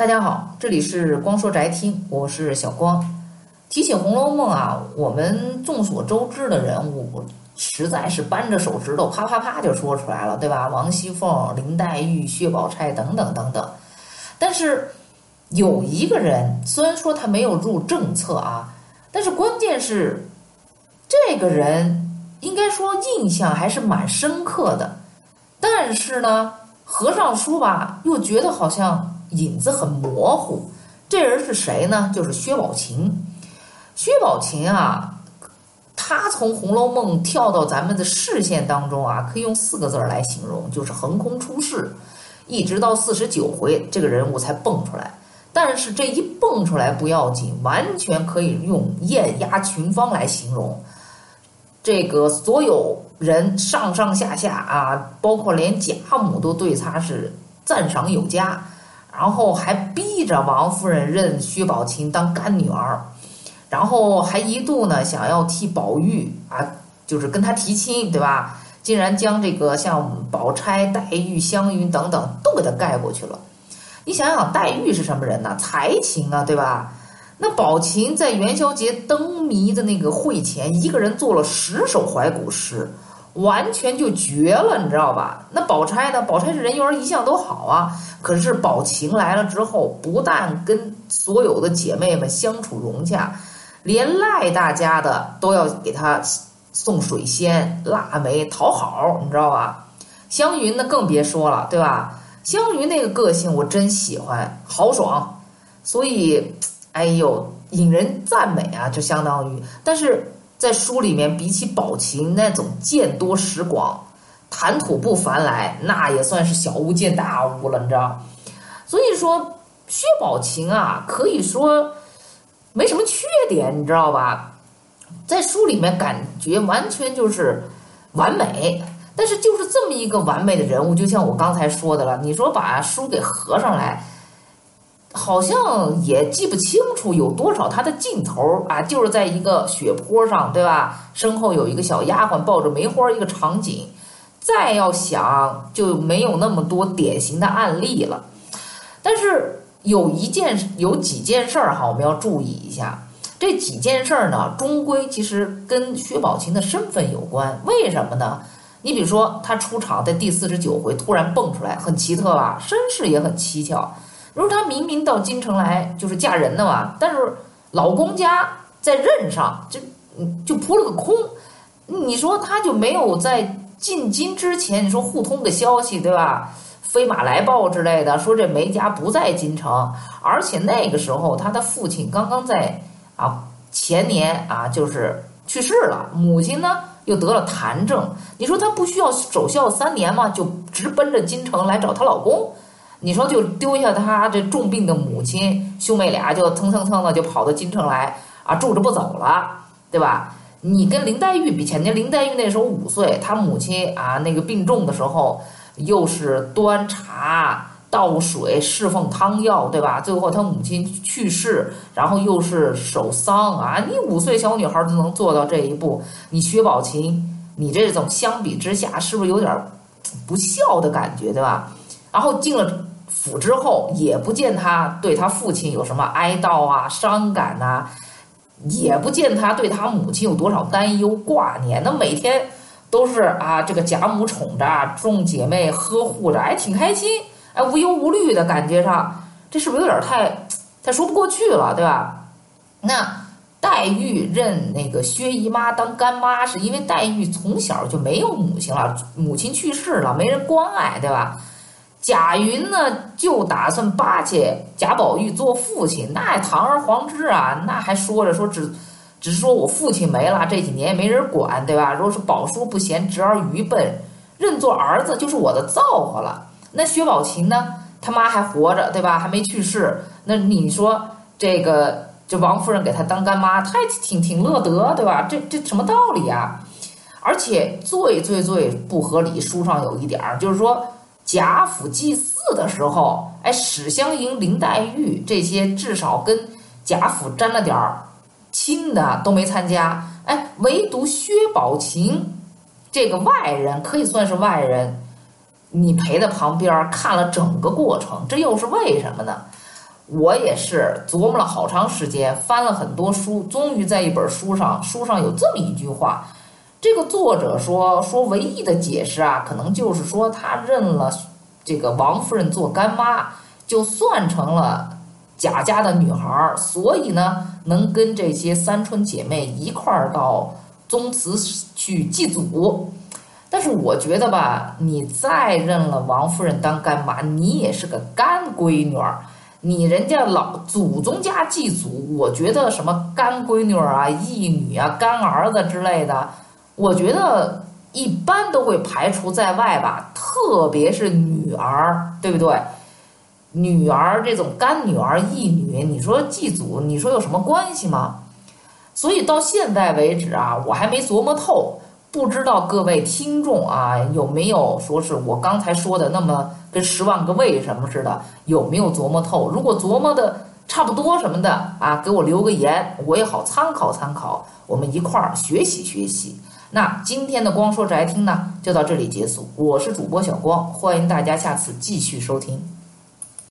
大家好，这里是光说宅听，我是小光。提起《红楼梦》啊，我们众所周知的人物实在是扳着手指头啪啪啪就说出来了，对吧？王熙凤、林黛玉、薛宝钗等等等等。但是有一个人，虽然说他没有入正册啊，但是关键是这个人应该说印象还是蛮深刻的。但是呢，合上书吧，又觉得好像。影子很模糊，这人是谁呢？就是薛宝琴。薛宝琴啊，他从《红楼梦》跳到咱们的视线当中啊，可以用四个字来形容，就是横空出世。一直到四十九回，这个人物才蹦出来。但是这一蹦出来不要紧，完全可以用艳压群芳来形容。这个所有人上上下下啊，包括连贾母都对他是赞赏有加。然后还逼着王夫人认薛宝琴当干女儿，然后还一度呢想要替宝玉啊，就是跟他提亲，对吧？竟然将这个像宝钗、黛玉、湘云等等都给他盖过去了。你想想，黛玉是什么人呢？才情啊，对吧？那宝琴在元宵节灯谜的那个会前，一个人做了十首怀古诗。完全就绝了，你知道吧？那宝钗呢？宝钗是人缘一向都好啊。可是宝琴来了之后，不但跟所有的姐妹们相处融洽，连赖大家的都要给她送水仙、腊梅讨好，你知道吧？湘云呢更别说了，对吧？湘云那个个性我真喜欢，豪爽，所以，哎呦，引人赞美啊，就相当于，但是。在书里面，比起宝琴那种见多识广、谈吐不凡来，那也算是小巫见大巫了，你知道？所以说，薛宝琴啊，可以说没什么缺点，你知道吧？在书里面感觉完全就是完美，但是就是这么一个完美的人物，就像我刚才说的了，你说把书给合上来。好像也记不清楚有多少他的镜头啊，就是在一个雪坡上，对吧？身后有一个小丫鬟抱着梅花，一个场景。再要想就没有那么多典型的案例了。但是有一件、有几件事儿哈，我们要注意一下。这几件事儿呢，终归其实跟薛宝琴的身份有关。为什么呢？你比如说，他出场在第四十九回突然蹦出来，很奇特吧？身世也很蹊跷。如果她明明到京城来就是嫁人的嘛，但是老公家在任上就就扑了个空，你说她就没有在进京之前，你说互通个消息对吧？飞马来报之类的，说这梅家不在京城，而且那个时候她的父亲刚刚在啊前年啊就是去世了，母亲呢又得了痰症，你说她不需要守孝三年吗？就直奔着京城来找她老公。你说就丢下他这重病的母亲，兄妹俩就蹭蹭蹭的就跑到京城来啊，住着不走了，对吧？你跟林黛玉比，前年林黛玉那时候五岁，她母亲啊那个病重的时候，又是端茶倒水侍奉汤药，对吧？最后她母亲去世，然后又是守丧啊，你五岁小女孩都能做到这一步，你薛宝琴，你这种相比之下是不是有点不孝的感觉，对吧？然后进了。府之后也不见他对他父亲有什么哀悼啊、伤感呐，也不见他对他母亲有多少担忧挂念。那每天都是啊，这个贾母宠着，众姐妹呵护着，哎，挺开心，哎，无忧无虑的感觉上，这是不是有点太太说不过去了，对吧？那黛玉认那个薛姨妈当干妈，是因为黛玉从小就没有母亲了，母亲去世了，没人关爱，对吧？贾云呢，就打算巴结贾宝玉做父亲，那堂而皇之啊，那还说着说只，只是说我父亲没了，这几年也没人管，对吧？如果是宝叔不贤，侄儿愚笨，认做儿子就是我的造化了。那薛宝琴呢，他妈还活着，对吧？还没去世，那你说这个这王夫人给他当干妈，他挺挺乐得，对吧？这这什么道理啊？而且最最最不合理，书上有一点儿，就是说。贾府祭祀的时候，哎，史湘云、林黛玉这些至少跟贾府沾了点儿亲的都没参加，哎，唯独薛宝琴这个外人可以算是外人，你陪在旁边看了整个过程，这又是为什么呢？我也是琢磨了好长时间，翻了很多书，终于在一本书上，书上有这么一句话。这个作者说说，唯一的解释啊，可能就是说他认了这个王夫人做干妈，就算成了贾家的女孩儿，所以呢，能跟这些三春姐妹一块儿到宗祠去祭祖。但是我觉得吧，你再认了王夫人当干妈，你也是个干闺女儿。你人家老祖宗家祭祖，我觉得什么干闺女啊、义女啊、干儿子之类的，我觉得一般都会排除在外吧。特别是女儿，对不对？女儿这种干女儿、义女，你说祭祖，你说有什么关系吗？所以到现在为止啊，我还没琢磨透。不知道各位听众啊，有没有说是我刚才说的那么跟十万个为什么似的，有没有琢磨透？如果琢磨的差不多什么的啊，给我留个言，我也好参考参考，我们一块儿学习学习。那今天的光说宅听呢，就到这里结束。我是主播小光，欢迎大家下次继续收听。